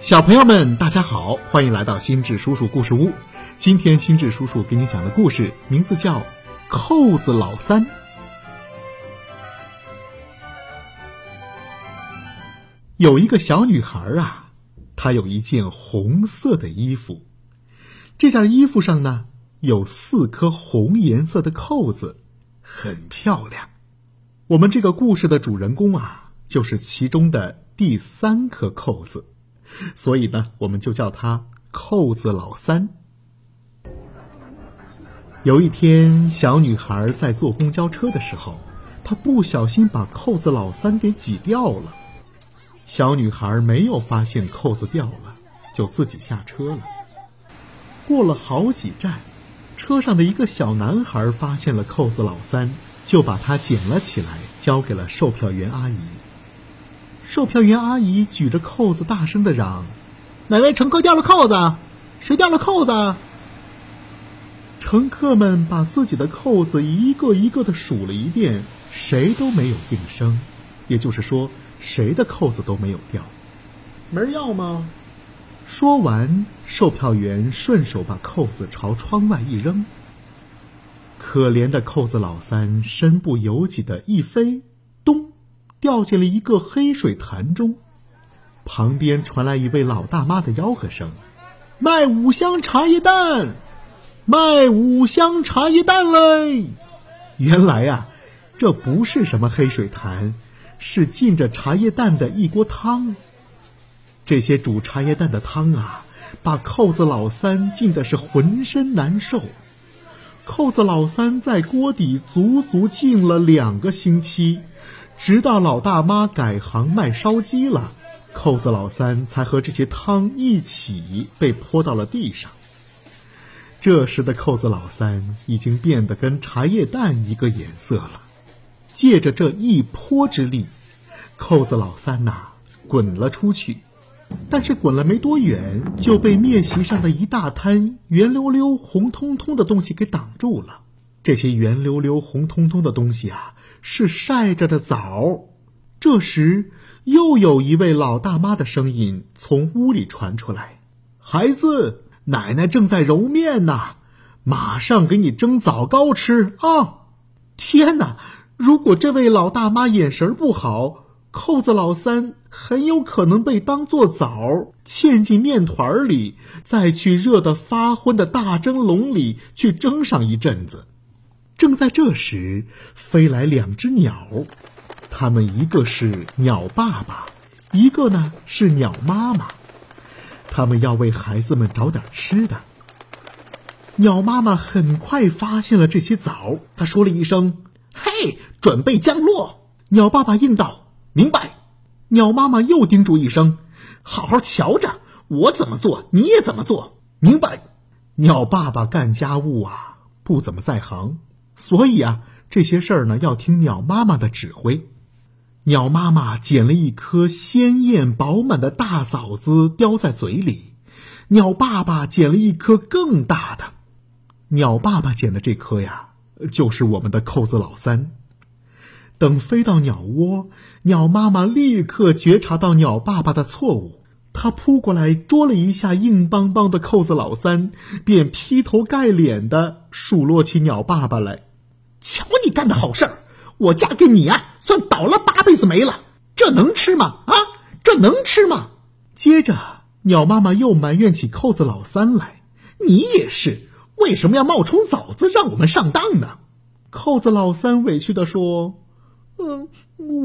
小朋友们，大家好，欢迎来到心智叔叔故事屋。今天心智叔叔给你讲的故事名字叫《扣子老三》。有一个小女孩啊，她有一件红色的衣服，这件衣服上呢有四颗红颜色的扣子，很漂亮。我们这个故事的主人公啊，就是其中的第三颗扣子。所以呢，我们就叫他扣子老三。有一天，小女孩在坐公交车的时候，她不小心把扣子老三给挤掉了。小女孩没有发现扣子掉了，就自己下车了。过了好几站，车上的一个小男孩发现了扣子老三，就把它捡了起来，交给了售票员阿姨。售票员阿姨举着扣子，大声的嚷：“哪位乘客掉了扣子？谁掉了扣子？”乘客们把自己的扣子一个一个的数了一遍，谁都没有应声，也就是说，谁的扣子都没有掉。门要吗？说完，售票员顺手把扣子朝窗外一扔。可怜的扣子老三身不由己的一飞，咚！掉进了一个黑水潭中，旁边传来一位老大妈的吆喝声：“卖五香茶叶蛋，卖五香茶叶蛋嘞！”原来呀，这不是什么黑水潭，是浸着茶叶蛋的一锅汤。这些煮茶叶蛋的汤啊，把扣子老三浸的是浑身难受。扣子老三在锅底足足浸了两个星期。直到老大妈改行卖烧鸡了，扣子老三才和这些汤一起被泼到了地上。这时的扣子老三已经变得跟茶叶蛋一个颜色了。借着这一泼之力，扣子老三呐滚了出去，但是滚了没多远就被面席上的一大滩圆溜溜、红彤彤的东西给挡住了。这些圆溜溜、红彤彤的东西啊。是晒着的枣。这时，又有一位老大妈的声音从屋里传出来：“孩子，奶奶正在揉面呢，马上给你蒸枣糕吃啊！”天哪！如果这位老大妈眼神不好，扣子老三很有可能被当做枣嵌进面团里，再去热得发昏的大蒸笼里去蒸上一阵子。正在这时，飞来两只鸟，它们一个是鸟爸爸，一个呢是鸟妈妈。他们要为孩子们找点吃的。鸟妈妈很快发现了这些枣，她说了一声：“嘿，准备降落。”鸟爸爸应道：“明白。”鸟妈妈又叮嘱一声：“好好瞧着，我怎么做你也怎么做，明白？”鸟爸爸干家务啊，不怎么在行。所以啊，这些事儿呢要听鸟妈妈的指挥。鸟妈妈捡了一颗鲜艳饱满的大枣子，叼在嘴里。鸟爸爸捡了一颗更大的。鸟爸爸捡的这颗呀，就是我们的扣子老三。等飞到鸟窝，鸟妈妈立刻觉察到鸟爸爸的错误，他扑过来捉了一下硬邦邦的扣子老三，便劈头盖脸的数落起鸟爸爸来。瞧你干的好事儿，我嫁给你啊，算倒了八辈子霉了。这能吃吗？啊，这能吃吗？接着，鸟妈妈又埋怨起扣子老三来：“你也是，为什么要冒充枣子让我们上当呢？”扣子老三委屈的说：“嗯，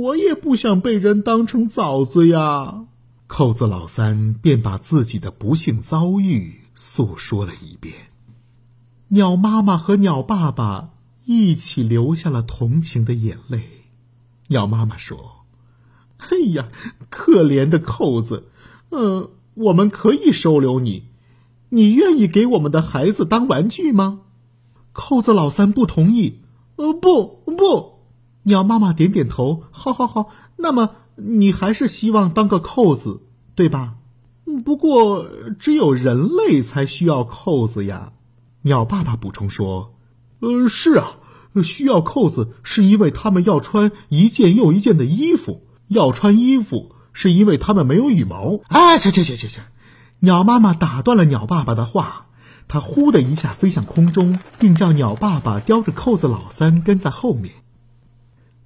我也不想被人当成枣子呀。”扣子老三便把自己的不幸遭遇诉说了一遍。鸟妈妈和鸟爸爸。一起流下了同情的眼泪。鸟妈妈说：“哎呀，可怜的扣子，嗯，我们可以收留你，你愿意给我们的孩子当玩具吗？”扣子老三不同意。呃，不不。鸟妈妈点点头。好，好，好。那么你还是希望当个扣子，对吧？不过只有人类才需要扣子呀。鸟爸爸补充说。呃，是啊，需要扣子是因为他们要穿一件又一件的衣服，要穿衣服是因为它们没有羽毛。哎，行行行行行！鸟妈妈打断了鸟爸爸的话，它呼的一下飞向空中，并叫鸟爸爸叼着扣子老三跟在后面。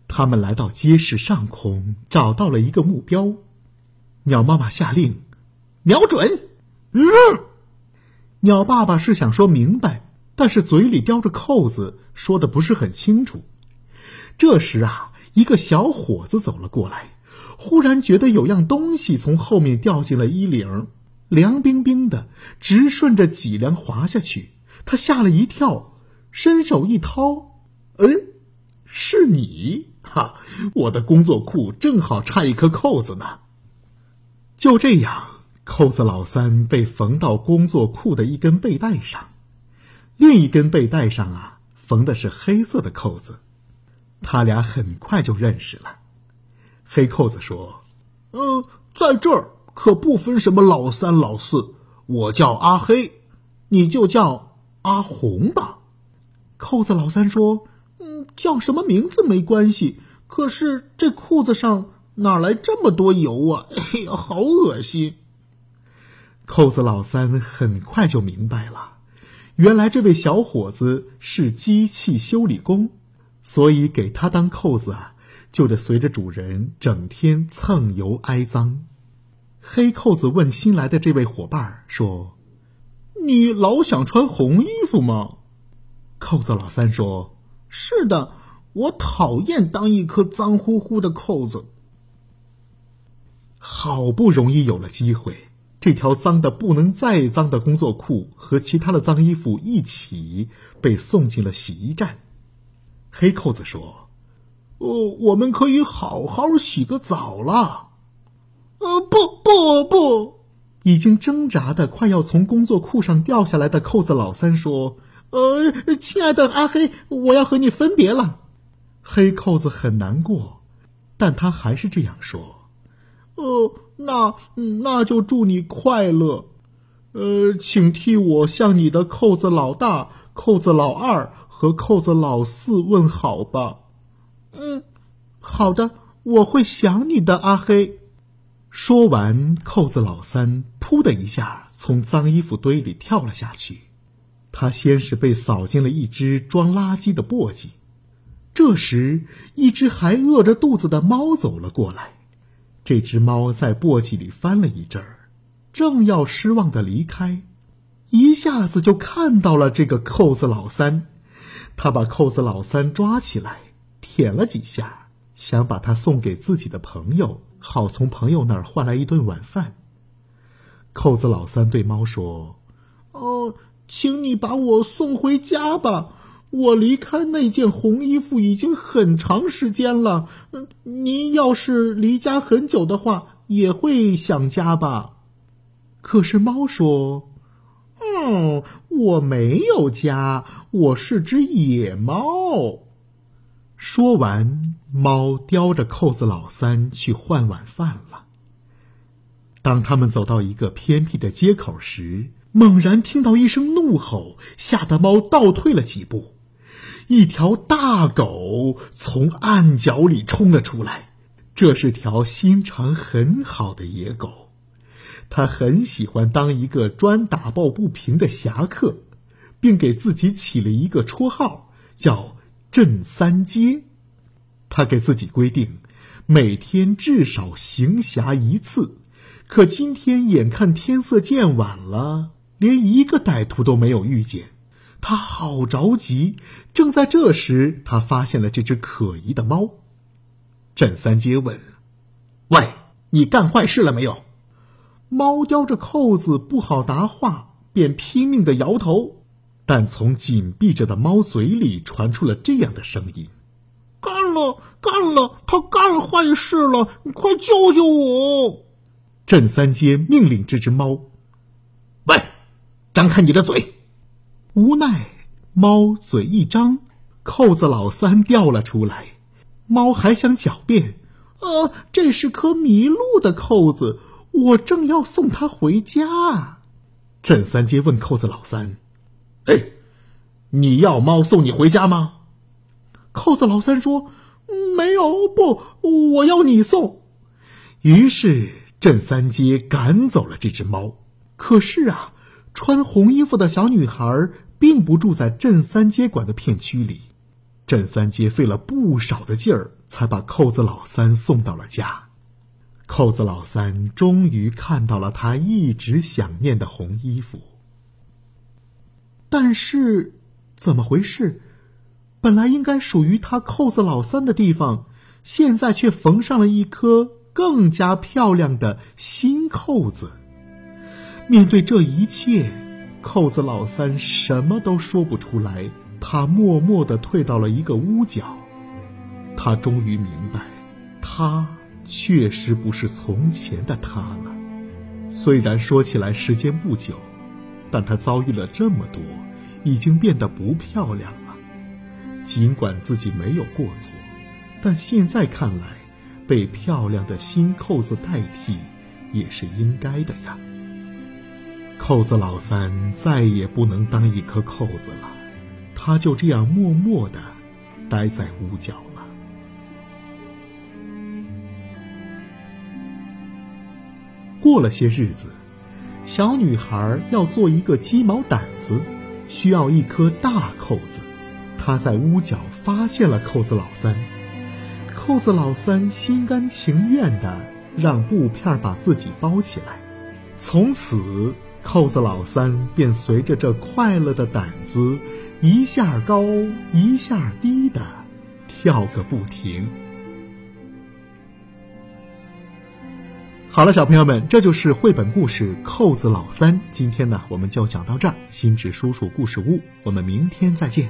他们来到街市上空，找到了一个目标。鸟妈妈下令：“瞄准！”嗯，鸟爸爸是想说明白，但是嘴里叼着扣子，说的不是很清楚。这时啊，一个小伙子走了过来，忽然觉得有样东西从后面掉进了衣领，凉冰冰的，直顺着脊梁滑下去。他吓了一跳，伸手一掏，哎，是你！哈，我的工作裤正好差一颗扣子呢。就这样，扣子老三被缝到工作裤的一根背带上，另一根背带上啊，缝的是黑色的扣子。他俩很快就认识了。黑扣子说：“呃，在这儿可不分什么老三老四，我叫阿黑，你就叫阿红吧。”扣子老三说：“嗯，叫什么名字没关系，可是这裤子上……”哪来这么多油啊！哎呀，好恶心！扣子老三很快就明白了，原来这位小伙子是机器修理工，所以给他当扣子啊，就得随着主人整天蹭油挨脏。黑扣子问新来的这位伙伴说：“你老想穿红衣服吗？”扣子老三说：“是的，我讨厌当一颗脏乎乎的扣子。”好不容易有了机会，这条脏的不能再脏的工作裤和其他的脏衣服一起被送进了洗衣站。黑扣子说：“哦，我们可以好好洗个澡了。”呃，不不不！已经挣扎的快要从工作裤上掉下来的扣子老三说：“呃，亲爱的阿黑，我要和你分别了。”黑扣子很难过，但他还是这样说。呃，那那就祝你快乐，呃，请替我向你的扣子老大、扣子老二和扣子老四问好吧。嗯，好的，我会想你的，阿黑。说完，扣子老三“噗”的一下从脏衣服堆里跳了下去。他先是被扫进了一只装垃圾的簸箕，这时，一只还饿着肚子的猫走了过来。这只猫在簸箕里翻了一阵儿，正要失望的离开，一下子就看到了这个扣子老三。他把扣子老三抓起来，舔了几下，想把它送给自己的朋友，好从朋友那儿换来一顿晚饭。扣子老三对猫说：“哦，请你把我送回家吧。”我离开那件红衣服已经很长时间了。嗯，您要是离家很久的话，也会想家吧？可是猫说：“嗯，我没有家，我是只野猫。”说完，猫叼着扣子老三去换晚饭了。当他们走到一个偏僻的街口时，猛然听到一声怒吼，吓得猫倒退了几步。一条大狗从暗角里冲了出来，这是条心肠很好的野狗，它很喜欢当一个专打抱不平的侠客，并给自己起了一个绰号，叫“镇三街”。他给自己规定，每天至少行侠一次，可今天眼看天色渐晚了，连一个歹徒都没有遇见。他好着急，正在这时，他发现了这只可疑的猫。郑三街问：“喂，你干坏事了没有？”猫叼着扣子，不好答话，便拼命的摇头。但从紧闭着的猫嘴里传出了这样的声音：“干了，干了，他干坏事了，你快救救我！”郑三街命令这只猫：“喂，张开你的嘴。”无奈，猫嘴一张，扣子老三掉了出来。猫还想狡辩：“呃，这是颗迷路的扣子，我正要送它回家。”镇三街问扣子老三：“哎，你要猫送你回家吗？”扣子老三说：“没有，不，我要你送。”于是镇三街赶走了这只猫。可是啊，穿红衣服的小女孩并不住在镇三街管的片区里。镇三街费了不少的劲儿，才把扣子老三送到了家。扣子老三终于看到了他一直想念的红衣服。但是，怎么回事？本来应该属于他扣子老三的地方，现在却缝上了一颗更加漂亮的新扣子。面对这一切，扣子老三什么都说不出来。他默默的退到了一个屋角。他终于明白，他确实不是从前的他了。虽然说起来时间不久。但她遭遇了这么多，已经变得不漂亮了。尽管自己没有过错，但现在看来，被漂亮的新扣子代替，也是应该的呀。扣子老三再也不能当一颗扣子了，他就这样默默的待在屋角了。过了些日子。小女孩要做一个鸡毛掸子，需要一颗大扣子。她在屋角发现了扣子老三，扣子老三心甘情愿的让布片把自己包起来。从此，扣子老三便随着这快乐的胆子，一下高一下低的跳个不停。好了，小朋友们，这就是绘本故事《扣子老三》。今天呢，我们就讲到这儿。心智叔叔故事屋，我们明天再见。